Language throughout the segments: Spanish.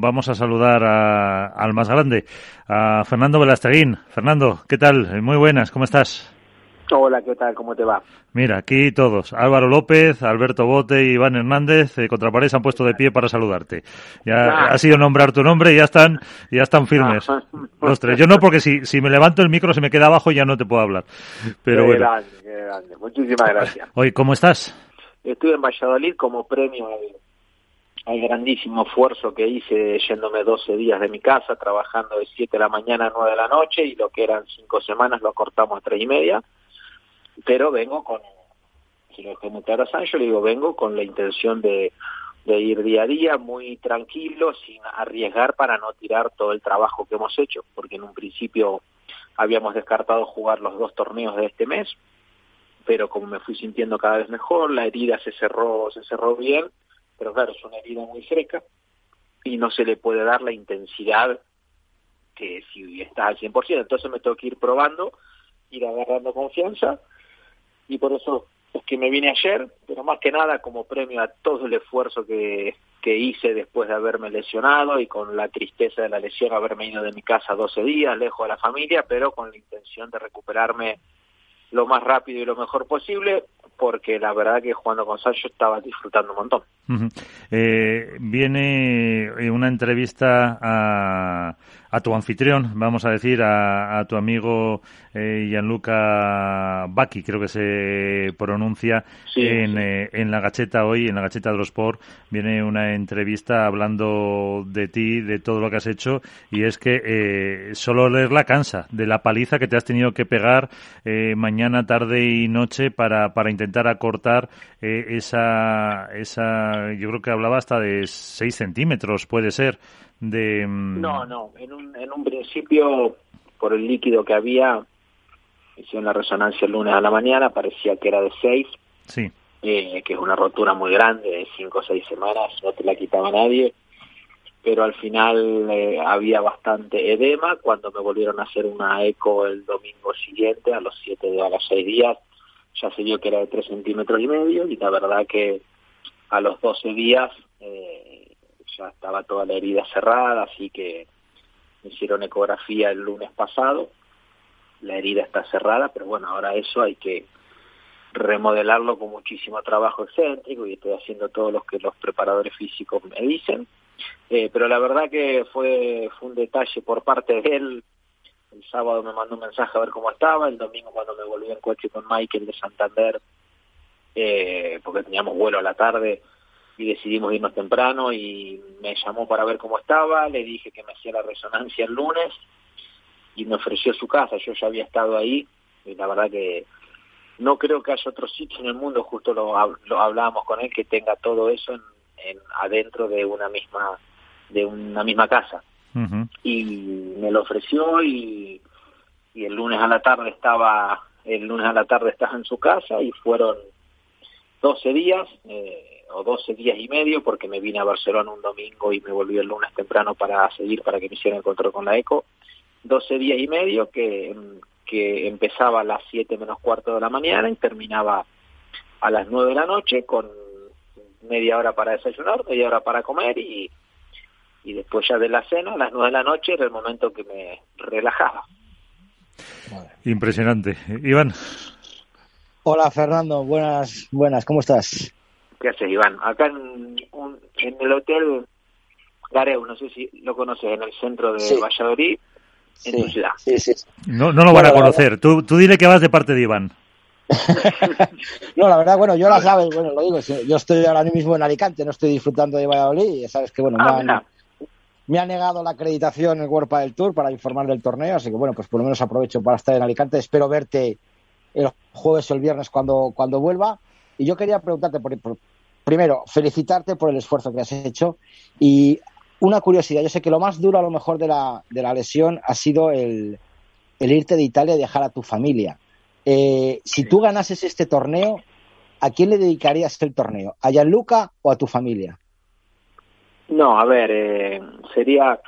Vamos a saludar al más grande, a Fernando Velasteguín. Fernando, ¿qué tal? Muy buenas, ¿cómo estás? Hola, ¿qué tal? ¿Cómo te va? Mira, aquí todos. Álvaro López, Alberto Bote y Iván Hernández, eh, se han puesto de pie para saludarte. Ya ah. ha sido nombrar tu nombre y ya están, ya están firmes. Ah. Los tres. Yo no, porque si, si me levanto el micro se me queda abajo ya no te puedo hablar. Pero qué grande, qué grande. Muchísimas gracias. Oye, ¿cómo estás? Estuve en Valladolid como premio al grandísimo esfuerzo que hice yéndome 12 días de mi casa, trabajando de 7 de la mañana a 9 de la noche y lo que eran 5 semanas lo cortamos a 3 y media, pero vengo con, si lo dejé muy claro a Sancho, le digo, vengo con la intención de, de ir día a día muy tranquilo, sin arriesgar para no tirar todo el trabajo que hemos hecho, porque en un principio habíamos descartado jugar los dos torneos de este mes, pero como me fui sintiendo cada vez mejor, la herida se cerró, se cerró bien, pero claro, es una herida muy fresca y no se le puede dar la intensidad que si estás al 100%. Entonces me tengo que ir probando, ir agarrando confianza y por eso es que me vine ayer, pero más que nada como premio a todo el esfuerzo que, que hice después de haberme lesionado y con la tristeza de la lesión haberme ido de mi casa 12 días, lejos de la familia, pero con la intención de recuperarme lo más rápido y lo mejor posible, porque la verdad que jugando con Sancho estaba disfrutando un montón. Eh, viene eh, una entrevista a, a, tu anfitrión, vamos a decir, a, a tu amigo eh, Gianluca Bacchi, creo que se pronuncia en, eh, en, la Gacheta hoy, en la Gacheta de los Sport, viene una entrevista hablando de ti, de todo lo que has hecho, y es que eh, solo leerla cansa, de la paliza que te has tenido que pegar eh, mañana, tarde y noche para, para intentar acortar eh, esa, esa, yo creo que hablaba hasta de 6 centímetros, puede ser, de... Mm, no, no, en un, en un principio, por el líquido que había, hicieron la resonancia el lunes a la mañana, parecía que era de 6. Sí. Eh, que es una rotura muy grande, de 5 o 6 semanas, no te la quitaba nadie pero al final eh, había bastante edema. Cuando me volvieron a hacer una eco el domingo siguiente, a los 7 de a los 6 días, ya se vio que era de 3 centímetros y medio y la verdad que a los 12 días eh, ya estaba toda la herida cerrada, así que me hicieron ecografía el lunes pasado. La herida está cerrada, pero bueno, ahora eso hay que remodelarlo con muchísimo trabajo excéntrico y estoy haciendo todo lo que los preparadores físicos me dicen eh, pero la verdad que fue, fue un detalle por parte de él. El sábado me mandó un mensaje a ver cómo estaba, el domingo cuando me volví en coche con Michael de Santander, eh, porque teníamos vuelo a la tarde y decidimos irnos temprano y me llamó para ver cómo estaba, le dije que me hacía la resonancia el lunes y me ofreció su casa, yo ya había estado ahí y la verdad que no creo que haya otro sitio en el mundo, justo lo, lo hablábamos con él, que tenga todo eso en, en, adentro de una misma de una misma casa. Y me lo ofreció y, y el lunes a la tarde estaba el lunes a la tarde estaba en su casa y fueron 12 días eh, o 12 días y medio porque me vine a Barcelona un domingo y me volví el lunes temprano para seguir para que me hicieran el control con la ECO 12 días y medio que, que empezaba a las 7 menos cuarto de la mañana y terminaba a las 9 de la noche con media hora para desayunar, media hora para comer y, y después ya de la cena, a las nueve de la noche, era el momento que me relajaba. Impresionante. Iván. Hola Fernando, buenas, buenas, ¿cómo estás? ¿Qué haces Iván? Acá en, en el hotel Gareu, no sé si lo conoces, en el centro de Valladolid, en tu ciudad. No, no lo van a conocer, tú, tú dile que vas de parte de Iván. no, la verdad, bueno, yo la sabes, bueno, lo digo, yo estoy ahora mismo en Alicante, no estoy disfrutando de Valladolid, y sabes que, bueno, ah, me, ha negado la acreditación el World del Tour para informar del torneo, así que, bueno, pues por lo menos aprovecho para estar en Alicante, espero verte el jueves o el viernes cuando, cuando vuelva, y yo quería preguntarte, por, primero, felicitarte por el esfuerzo que has hecho, y una curiosidad, yo sé que lo más duro a lo mejor de la, de la lesión ha sido el, el irte de Italia y dejar a tu familia. Eh, si tú ganases este torneo, ¿a quién le dedicarías el torneo? ¿A Gianluca o a tu familia? No, a ver, eh, sería,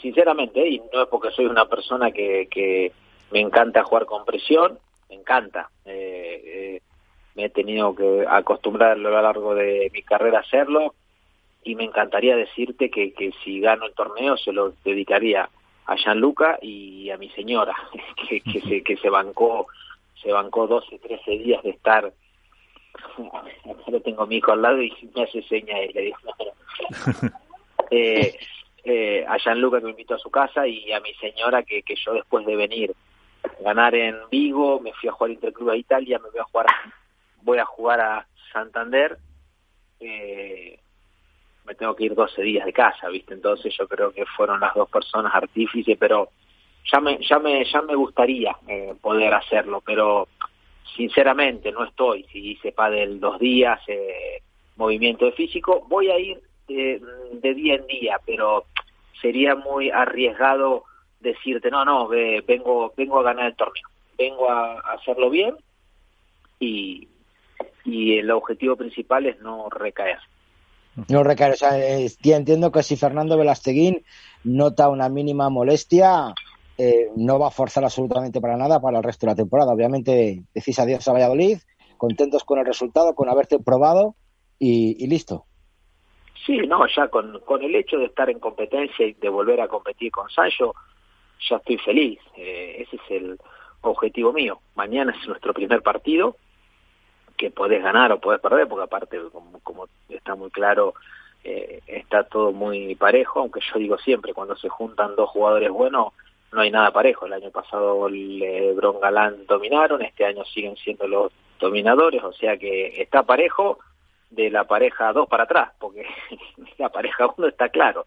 sinceramente, y no es porque soy una persona que, que me encanta jugar con presión, me encanta. Eh, me he tenido que acostumbrar a lo largo de mi carrera a hacerlo. y me encantaría decirte que, que si gano el torneo se lo dedicaría a Gianluca y a mi señora, que, que, se, que se bancó se bancó 12, 13 días de estar ahora tengo mi hijo al lado y me hace seña y le digo eh, eh, a Gianluca que me invitó a su casa y a mi señora que, que yo después de venir ganar en Vigo me fui a jugar Interclub a Italia me voy a jugar voy a jugar a Santander eh, me tengo que ir 12 días de casa, ¿viste? Entonces yo creo que fueron las dos personas artífices, pero ya me, ya me, ya me gustaría eh, poder hacerlo, pero sinceramente no estoy. Si hice del dos días, eh, movimiento de físico, voy a ir de, de, día en día, pero sería muy arriesgado decirte, no, no, vengo, vengo a ganar el torneo, vengo a hacerlo bien y, y el objetivo principal es no recaer. No recaer, o sea, entiendo que si Fernando Velasteguín nota una mínima molestia, eh, no va a forzar absolutamente para nada para el resto de la temporada. Obviamente decís adiós a Valladolid, contentos con el resultado, con haberte probado y, listo. Sí, no, ya con, con el hecho de estar en competencia y de volver a competir con Sancho, ya estoy feliz. Eh, ese es el objetivo mío. Mañana es nuestro primer partido que podés ganar o podés perder, porque aparte, como, está muy claro, eh, está todo muy parejo, aunque yo digo siempre, cuando se juntan dos jugadores buenos, no hay nada parejo. El año pasado Lebron Galán dominaron, este año siguen siendo los dominadores, o sea que está parejo de la pareja dos para atrás, porque la pareja uno está claro.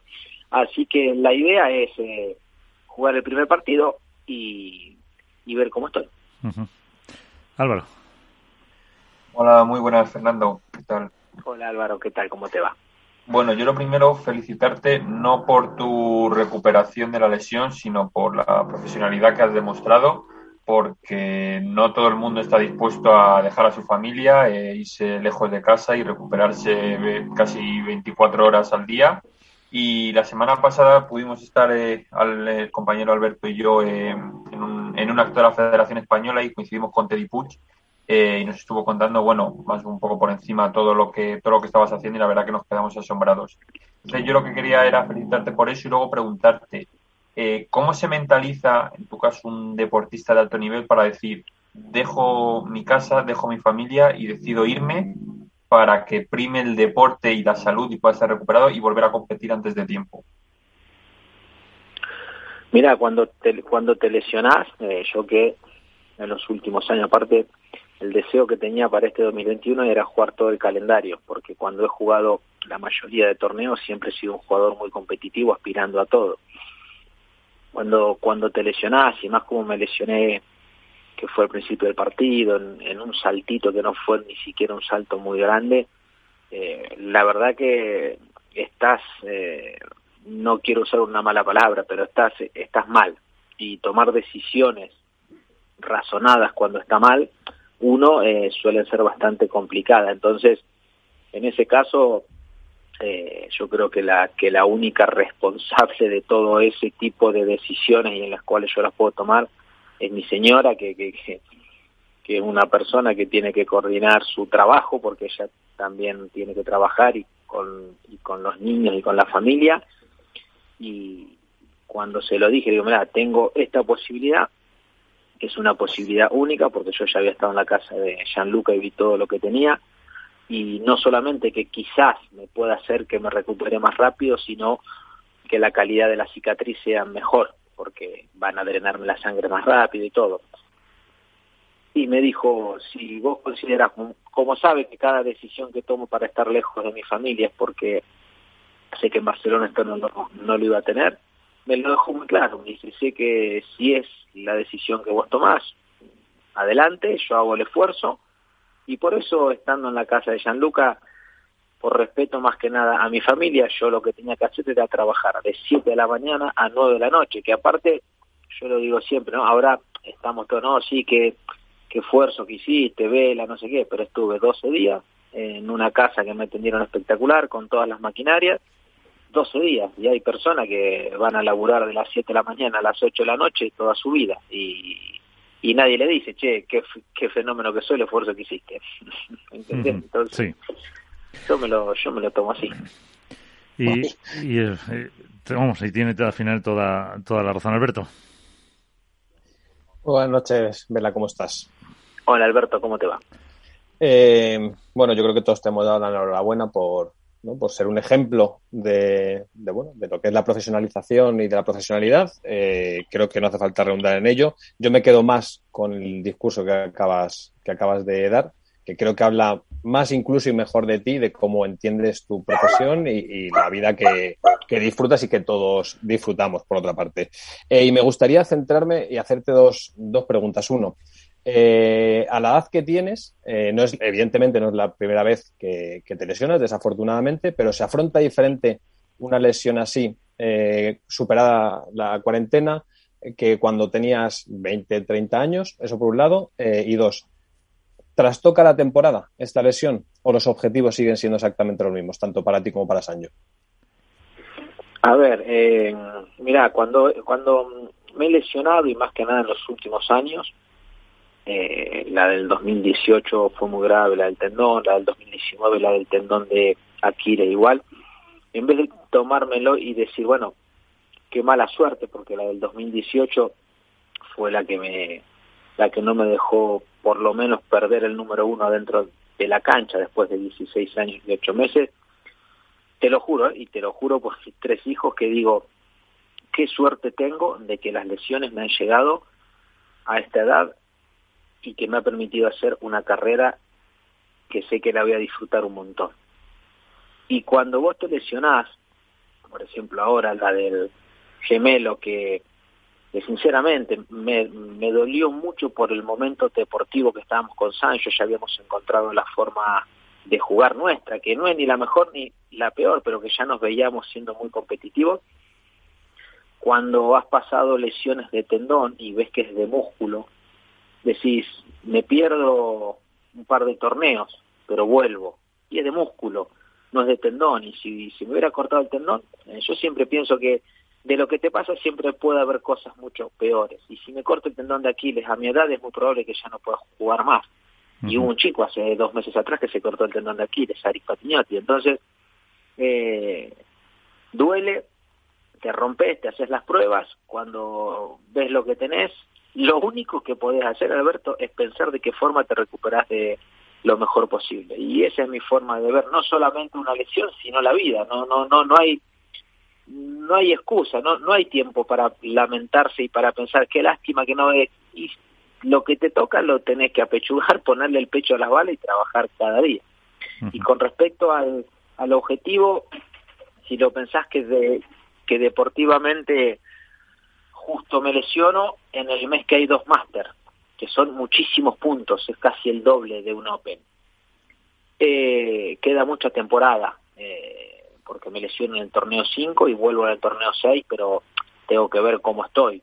Así que la idea es eh, jugar el primer partido y, y ver cómo estoy. Álvaro. Hola, muy buenas, Fernando. ¿Qué tal? Hola, Álvaro, ¿qué tal? ¿Cómo te va? Bueno, yo lo primero, felicitarte no por tu recuperación de la lesión, sino por la profesionalidad que has demostrado, porque no todo el mundo está dispuesto a dejar a su familia, e irse lejos de casa y recuperarse casi 24 horas al día. Y la semana pasada pudimos estar, eh, al compañero Alberto y yo, eh, en, un, en acto de la Federación Española y coincidimos con Teddy Puig eh, y nos estuvo contando, bueno, más un poco por encima todo lo que todo lo que estabas haciendo y la verdad que nos quedamos asombrados. Entonces yo lo que quería era felicitarte por eso y luego preguntarte eh, cómo se mentaliza, en tu caso, un deportista de alto nivel para decir dejo mi casa, dejo mi familia y decido irme para que prime el deporte y la salud y pueda estar recuperado y volver a competir antes de tiempo. Mira, cuando te, cuando te lesionás, eh, yo que en los últimos años, aparte, el deseo que tenía para este 2021 era jugar todo el calendario, porque cuando he jugado la mayoría de torneos siempre he sido un jugador muy competitivo, aspirando a todo. Cuando, cuando te lesionás, y más como me lesioné, que fue al principio del partido, en, un saltito que no fue ni siquiera un salto muy grande, eh, la verdad que estás, eh, no quiero usar una mala palabra, pero estás, estás mal. Y tomar decisiones razonadas cuando está mal, uno eh, suelen ser bastante complicada. Entonces, en ese caso, eh, yo creo que la, que la única responsable de todo ese tipo de decisiones y en las cuales yo las puedo tomar es mi señora, que, que, que, es una persona que tiene que coordinar su trabajo, porque ella también tiene que trabajar y con, y con los niños y con la familia. Y cuando se lo dije, digo, mira, tengo esta posibilidad, que es una posibilidad única porque yo ya había estado en la casa de Gianluca y vi todo lo que tenía y no solamente que quizás me pueda hacer que me recupere más rápido, sino que la calidad de la cicatriz sea mejor porque van a drenarme la sangre más rápido y todo. Y me dijo, si vos consideras, como sabe que cada decisión que tomo para estar lejos de mi familia es porque sé que en Barcelona esto no, no, no lo iba a tener, me lo dejó muy claro. Me dice, sé que si es la decisión que vos tomás, adelante, yo hago el esfuerzo. Y por eso, estando en la casa de Gianluca, por respeto más que nada a mi familia, yo lo que tenía que hacer era trabajar de 7 de la mañana a 9 de la noche, que aparte, yo lo digo siempre, ¿no? Ahora estamos todos, no, sí, que, que esfuerzo que hiciste, vela, no sé qué, pero estuve 12 días en una casa que me atendieron espectacular, con todas las maquinarias, 12 días y hay personas que van a laburar de las 7 de la mañana a las 8 de la noche toda su vida y, y nadie le dice, che, qué, qué fenómeno que soy el esfuerzo que hiciste. Entonces, yo, me lo, yo me lo tomo así. Y, y, eh, vamos, y tiene al final toda, toda la razón, Alberto. Buenas noches, Vela, ¿cómo estás? Hola, Alberto, ¿cómo te va? Eh, bueno, yo creo que todos te hemos dado la enhorabuena por, por ser un ejemplo de, bueno, de lo que es la profesionalización y de la profesionalidad. Eh, creo que no hace falta redundar en ello. Yo me quedo más con el discurso que acabas, que acabas de dar, que creo que habla más incluso y mejor de ti, de cómo entiendes tu profesión y, la vida que, disfrutas y que todos disfrutamos, por otra parte. Eh, y me gustaría centrarme y hacerte dos, dos preguntas. Uno, eh, a la edad que tienes, eh, no es, evidentemente no es la primera vez que, te lesionas, desafortunadamente, pero se afronta diferente una lesión así, superada la cuarentena, que cuando tenías 20, 30 años, eso por un lado, y dos, ¿trastoca la temporada esta lesión o los objetivos siguen siendo exactamente los mismos, tanto para ti como para Sancho? A ver, mira, cuando, cuando me he lesionado y más que nada en los últimos años, eh, la del 2018 fue muy grave, la del tendón, la del 2019, la del tendón de Akira igual. En vez de tomármelo y decir, bueno, qué mala suerte, porque la del 2018 fue la que me la que no me dejó por lo menos perder el número uno dentro de la cancha después de 16 años y 8 meses. Te lo juro, y te lo juro por mis tres hijos, que digo, qué suerte tengo de que las lesiones me han llegado a esta edad y que me ha permitido hacer una carrera que sé que la voy a disfrutar un montón. Y cuando vos te lesionás, por ejemplo ahora la del gemelo que, sinceramente me, me dolió mucho por el momento deportivo que estábamos con Sancho, ya habíamos encontrado la forma de jugar nuestra, que no es ni la mejor ni la peor, pero que ya nos veíamos siendo muy competitivos. Cuando has pasado lesiones de tendón y ves que es de músculo, decís, me pierdo un par de torneos, pero vuelvo. Y es de músculo, no es de tendón. Y si, me hubiera cortado el tendón, eh, yo siempre pienso que de lo que te pasa siempre puede haber cosas mucho peores. Y si me corto el tendón de Aquiles a mi edad, es muy probable que ya no pueda jugar más. Y hubo un chico hace dos meses atrás que se cortó el tendón de Aquiles, Aris Patiñotti. Entonces, eh, duele, te rompes, te haces las pruebas, cuando ves lo que tenés, lo único que podés hacer, Alberto, es pensar de qué forma te recuperas de lo mejor posible. Y esa es mi forma de ver no solamente una lesión, sino la vida. No, no, no, no hay, no hay excusa, no, no hay tiempo para lamentarse y para pensar qué lástima que no es. Y lo que te toca lo tenés que apechugar, ponerle el pecho a las balas y trabajar cada día. Y con respecto al, al objetivo, si lo pensás que de, que deportivamente justo me lesiono en el mes que hay dos máster, que son muchísimos puntos, es casi el doble de un Open. Eh, queda mucha temporada, eh, porque me lesiono en el torneo 5 y vuelvo en el torneo 6, pero tengo que ver cómo estoy.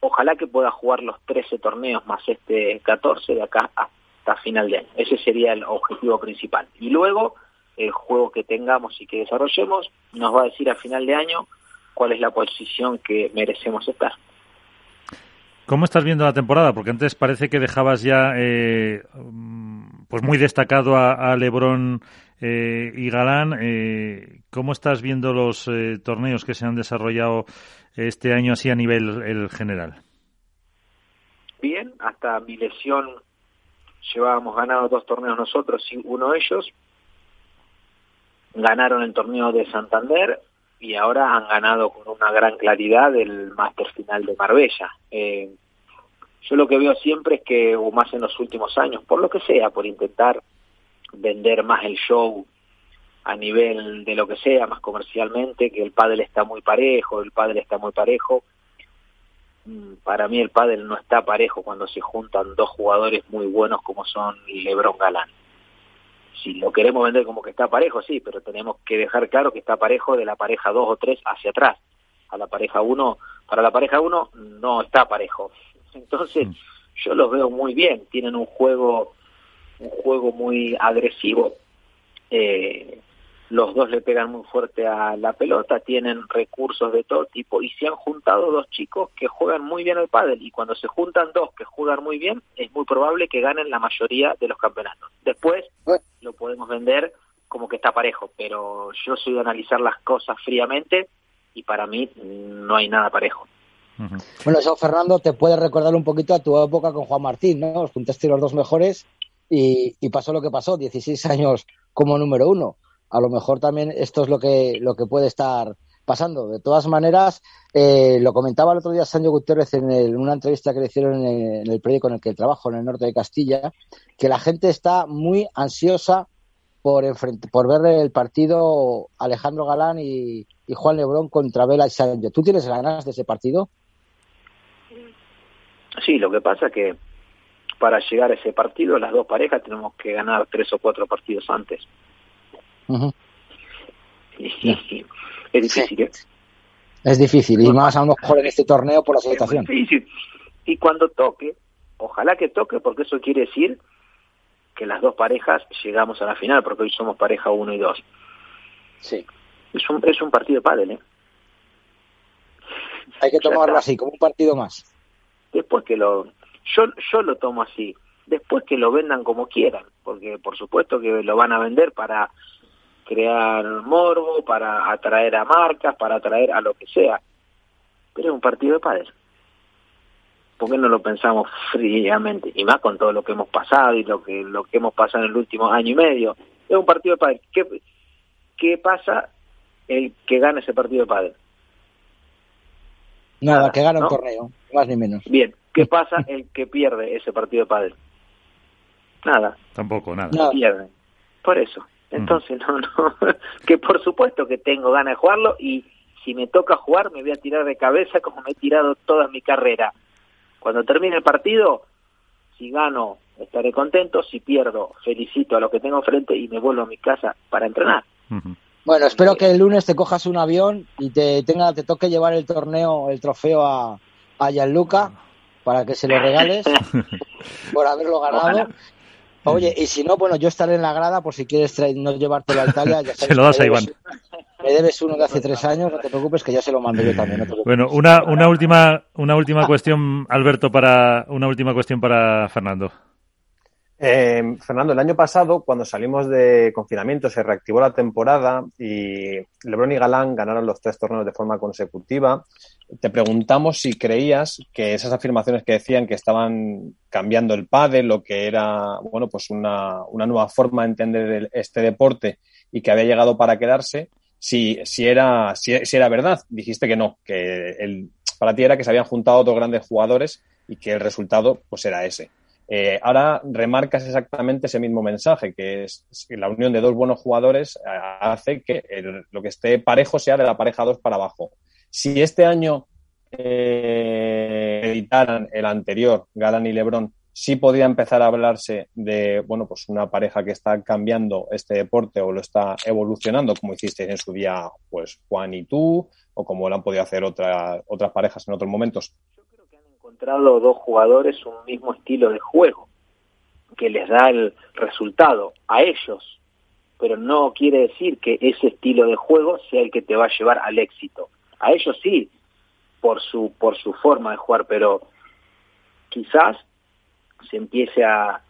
Ojalá que pueda jugar los 13 torneos más este 14 de acá hasta final de año. Ese sería el objetivo principal. Y luego, el juego que tengamos y que desarrollemos nos va a decir a final de año cuál es la posición que merecemos estar. ¿Cómo estás viendo la temporada? Porque antes parece que dejabas ya eh, pues muy destacado a, Lebrón eh, y Galán. Eh, ¿Cómo estás viendo los torneos que se han desarrollado este año así a nivel el general? Bien, hasta mi lesión llevábamos ganado dos torneos nosotros y uno de ellos. Ganaron el torneo de Santander, y ahora han ganado con una gran claridad el máster final de Marbella. Eh, yo lo que veo siempre es que, o más en los últimos años, por lo que sea, por intentar vender más el show a nivel de lo que sea, más comercialmente, que el pádel está muy parejo, el pádel está muy parejo. Mm, para mí el pádel no está parejo cuando se juntan dos jugadores muy buenos como son LeBron Galán si lo queremos vender como que está parejo, sí, pero tenemos que dejar claro que está parejo de la pareja 2 o 3 hacia atrás. A la pareja 1, para la pareja 1 no está parejo. Entonces, mm. yo los veo muy bien, tienen un juego un juego muy agresivo. Eh, los dos le pegan muy fuerte a la pelota, tienen recursos de todo tipo y se han juntado dos chicos que juegan muy bien el pádel y cuando se juntan dos que juegan muy bien es muy probable que ganen la mayoría de los campeonatos. Después lo podemos vender como que está parejo, pero yo soy de analizar las cosas fríamente y para mí no hay nada parejo. Bueno, eso, Fernando, te puede recordar un poquito a tu época con Juan Martín, ¿no? Os juntaste los dos mejores y, pasó lo que pasó, 16 años como número uno. A lo mejor también esto es lo que, lo que puede estar pasando. De todas maneras, eh, lo comentaba el otro día Sancho Gutiérrez en, una entrevista que le hicieron en el, periódico en el que trabajo, en el norte de Castilla, que la gente está muy ansiosa por, por ver el partido Alejandro Galán y, Juan Lebrón contra Vela y Sánchez. ¿Tú tienes ganas de ese partido? Sí, lo que pasa que para llegar a ese partido, las dos parejas tenemos que ganar tres o cuatro partidos antes. es difícil, ¿eh? Es difícil, y más a lo mejor en este torneo por la situación. Es difícil. Y cuando toque, ojalá que toque, porque eso quiere decir que las dos parejas llegamos a la final, porque hoy somos pareja uno y dos. Sí. Es un, es un partido de pádel, ¿eh? Hay que tomarlo así, como un partido más. Después que lo... Yo, yo lo tomo así. Después que lo vendan como quieran, porque por supuesto que lo van a vender para crear morbo, para atraer a marcas, para atraer a lo que sea. Pero es un partido de padres. ¿Por qué no lo pensamos fríamente? Y más con todo lo que hemos pasado y lo que lo que hemos pasado en el último año y medio. Es un partido de padres. ¿Qué, qué pasa el que gane ese partido de padres? Nada, que gana un torneo, más ni menos. Bien, ¿qué pasa el que pierde ese partido de padres? Nada. Tampoco, nada. nada. Pierde. Por eso. Entonces, no, no, que por supuesto que tengo ganas de jugarlo y si me toca jugar me voy a tirar de cabeza como me he tirado toda mi carrera. Cuando termine el partido, si gano estaré contento, si pierdo felicito a lo que tengo frente y me vuelvo a mi casa para entrenar. Bueno, espero que el lunes te cojas un avión y te tenga te toque llevar el torneo, el trofeo a, a Gianluca para que se lo regales por haberlo ganado. Oye, y si no, bueno, yo estaré en la grada por si quieres no llevártelo a Italia. Ya se lo das a Iván. Me debes uno de hace tres años, no te preocupes que ya se lo mando yo también. bueno, una, una última, una última cuestión, Alberto, para una última cuestión para Fernando. Eh, Fernando, el año pasado, cuando salimos de confinamiento, se reactivó la temporada y Lebron y Galán ganaron los tres torneos de forma consecutiva. Te preguntamos si creías que esas afirmaciones que decían que estaban cambiando el pádel, lo que era, bueno, pues una, una nueva forma de entender este deporte y que había llegado para quedarse, si, si, era, si, era verdad. Dijiste que no, que el, para ti era que se habían juntado dos grandes jugadores y que el resultado pues era ese. Eh, ahora remarcas exactamente ese mismo mensaje, que es que la unión de dos buenos jugadores eh, hace que lo que esté parejo sea de la pareja dos para abajo. Si este año eh, editaran el anterior, Galán y Lebron, sí podría empezar a hablarse de, bueno, pues una pareja que está cambiando este deporte o lo está evolucionando, como hiciste en su día, pues Juan y tú, o como lo han podido hacer otras otras parejas en otros momentos encontrado dos jugadores un mismo estilo de juego que les da el resultado a ellos, pero no quiere decir que ese estilo de juego sea el que te va a llevar al éxito. A ellos sí, por su por su forma de jugar, pero quizás se empiece a,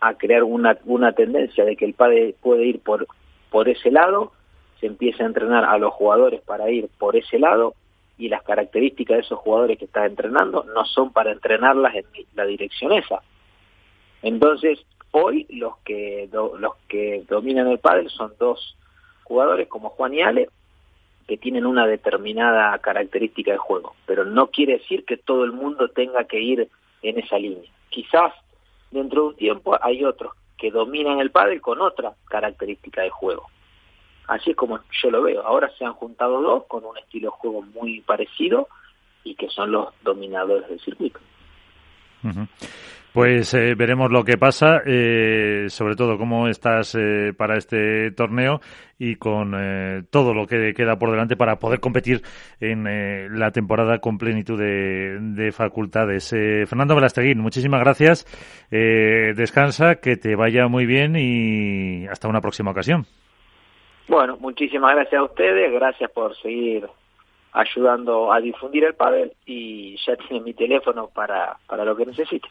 a crear una, una tendencia de que el padre puede ir por, por ese lado, se empiece a entrenar a los jugadores para ir por ese lado y las características de esos jugadores que estás entrenando no son para entrenarlas en la dirección esa. Entonces, hoy los que los que dominan el pádel son dos jugadores como Juan y Ale que tienen una determinada característica de juego, pero no quiere decir que todo el mundo tenga que ir en esa línea. Quizás dentro de un tiempo hay otros que dominan el pádel con otra característica de juego. Así es como yo lo veo. Ahora se han juntado dos con un estilo de juego muy parecido y que son los dominadores del circuito. Pues eh, veremos lo que pasa, eh, sobre todo cómo estás eh, para este torneo y con todo lo que queda por delante para poder competir en la temporada con plenitud de, facultades. Fernando Velasteguín, muchísimas gracias. descansa, que te vaya muy bien y hasta una próxima ocasión. Bueno, muchísimas gracias a ustedes, gracias por seguir ayudando a difundir el pádel y ya tienen mi teléfono para, para lo que necesiten.